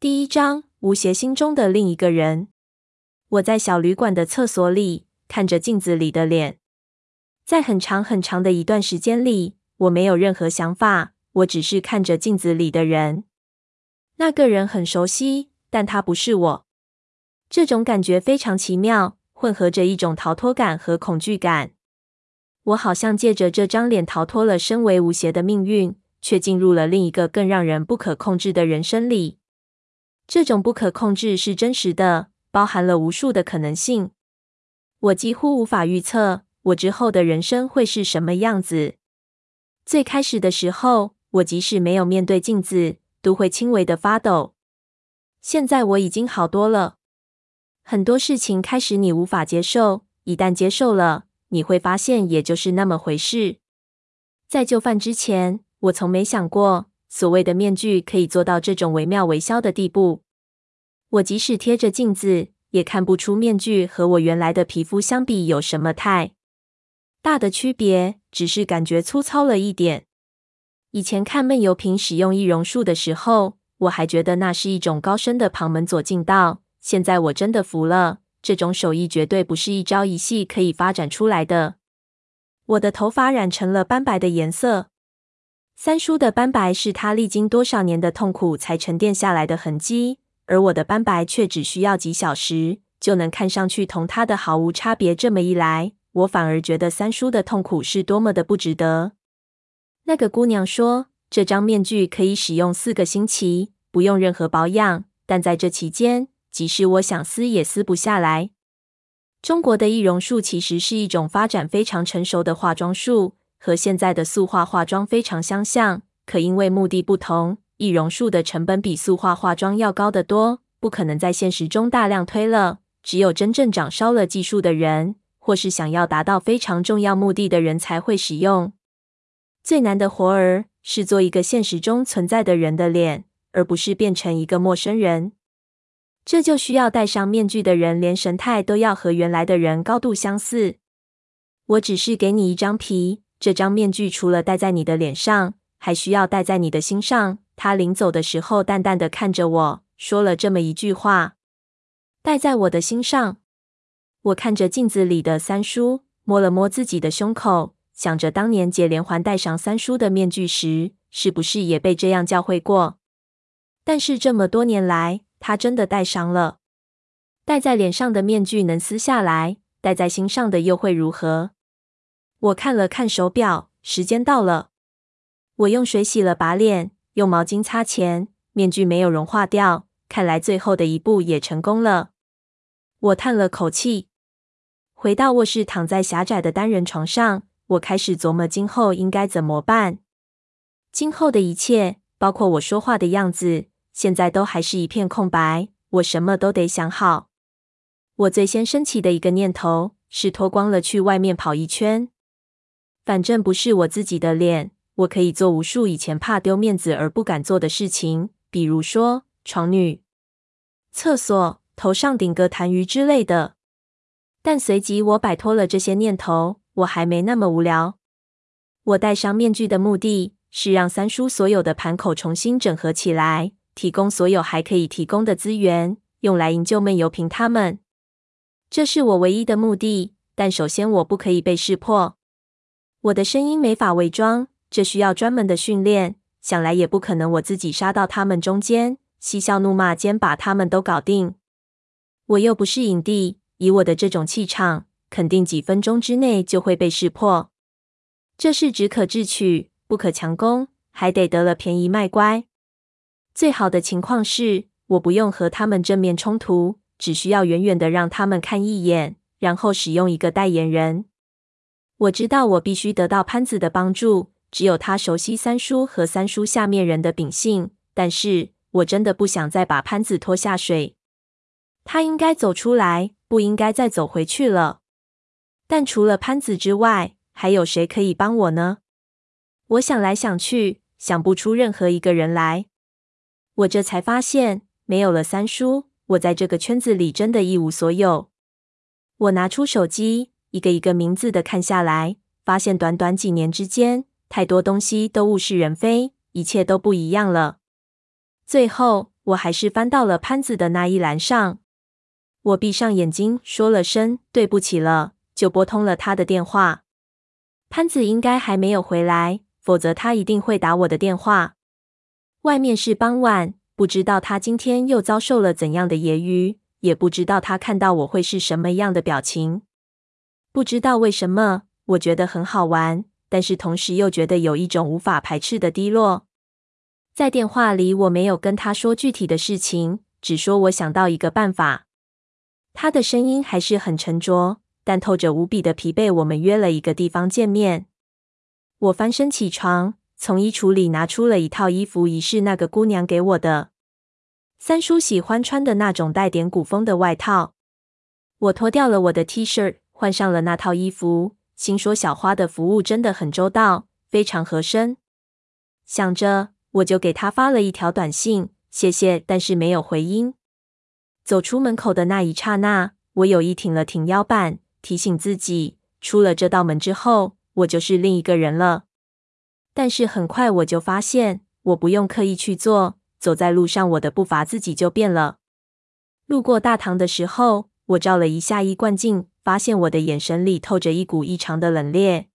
第一章，吴邪心中的另一个人。我在小旅馆的厕所里看着镜子里的脸，在很长很长的一段时间里，我没有任何想法，我只是看着镜子里的人。那个人很熟悉，但他不是我。这种感觉非常奇妙，混合着一种逃脱感和恐惧感。我好像借着这张脸逃脱了身为吴邪的命运，却进入了另一个更让人不可控制的人生里。这种不可控制是真实的，包含了无数的可能性。我几乎无法预测我之后的人生会是什么样子。最开始的时候，我即使没有面对镜子，都会轻微的发抖。现在我已经好多了。很多事情开始你无法接受，一旦接受了，你会发现也就是那么回事。在就范之前，我从没想过。所谓的面具可以做到这种惟妙惟肖的地步。我即使贴着镜子，也看不出面具和我原来的皮肤相比有什么太大的区别，只是感觉粗糙了一点。以前看闷油瓶使用易容术的时候，我还觉得那是一种高深的旁门左近道。现在我真的服了，这种手艺绝对不是一朝一夕可以发展出来的。我的头发染成了斑白的颜色。三叔的斑白是他历经多少年的痛苦才沉淀下来的痕迹，而我的斑白却只需要几小时就能看上去同他的毫无差别。这么一来，我反而觉得三叔的痛苦是多么的不值得。那个姑娘说，这张面具可以使用四个星期，不用任何保养，但在这期间，即使我想撕也撕不下来。中国的易容术其实是一种发展非常成熟的化妆术。和现在的塑化化妆非常相像，可因为目的不同，易容术的成本比塑化化妆要高得多，不可能在现实中大量推了。只有真正掌烧了技术的人，或是想要达到非常重要目的的人才会使用。最难的活儿是做一个现实中存在的人的脸，而不是变成一个陌生人。这就需要戴上面具的人，连神态都要和原来的人高度相似。我只是给你一张皮。这张面具除了戴在你的脸上，还需要戴在你的心上。他临走的时候，淡淡的看着我说了这么一句话：“戴在我的心上。”我看着镜子里的三叔，摸了摸自己的胸口，想着当年解连环戴上三叔的面具时，是不是也被这样教诲过？但是这么多年来，他真的戴上了。戴在脸上的面具能撕下来，戴在心上的又会如何？我看了看手表，时间到了。我用水洗了把脸，用毛巾擦前，面具没有融化掉，看来最后的一步也成功了。我叹了口气，回到卧室，躺在狭窄的单人床上，我开始琢磨今后应该怎么办。今后的一切，包括我说话的样子，现在都还是一片空白。我什么都得想好。我最先升起的一个念头是脱光了去外面跑一圈。反正不是我自己的脸，我可以做无数以前怕丢面子而不敢做的事情，比如说床女、厕所、头上顶个痰盂之类的。但随即我摆脱了这些念头，我还没那么无聊。我戴上面具的目的是让三叔所有的盘口重新整合起来，提供所有还可以提供的资源，用来营救闷油瓶他们。这是我唯一的目的。但首先，我不可以被识破。我的声音没法伪装，这需要专门的训练。想来也不可能我自己杀到他们中间，嬉笑怒骂间把他们都搞定。我又不是影帝，以我的这种气场，肯定几分钟之内就会被识破。这是只可智取，不可强攻，还得得了便宜卖乖。最好的情况是，我不用和他们正面冲突，只需要远远的让他们看一眼，然后使用一个代言人。我知道我必须得到潘子的帮助，只有他熟悉三叔和三叔下面人的秉性。但是我真的不想再把潘子拖下水。他应该走出来，不应该再走回去了。但除了潘子之外，还有谁可以帮我呢？我想来想去，想不出任何一个人来。我这才发现，没有了三叔，我在这个圈子里真的一无所有。我拿出手机。一个一个名字的看下来，发现短短几年之间，太多东西都物是人非，一切都不一样了。最后，我还是翻到了潘子的那一栏上。我闭上眼睛，说了声对不起了，就拨通了他的电话。潘子应该还没有回来，否则他一定会打我的电话。外面是傍晚，不知道他今天又遭受了怎样的揶揄，也不知道他看到我会是什么样的表情。不知道为什么，我觉得很好玩，但是同时又觉得有一种无法排斥的低落。在电话里，我没有跟他说具体的事情，只说我想到一个办法。他的声音还是很沉着，但透着无比的疲惫。我们约了一个地方见面。我翻身起床，从衣橱里拿出了一套衣服，疑是那个姑娘给我的。三叔喜欢穿的那种带点古风的外套。我脱掉了我的 T 恤，换上了那套衣服，心说小花的服务真的很周到，非常合身。想着，我就给他发了一条短信，谢谢，但是没有回音。走出门口的那一刹那，我有意挺了挺腰板，提醒自己，出了这道门之后，我就是另一个人了。但是很快我就发现，我不用刻意去做，走在路上，我的步伐自己就变了。路过大堂的时候，我照了一下衣冠镜，发现我的眼神里透着一股异常的冷冽。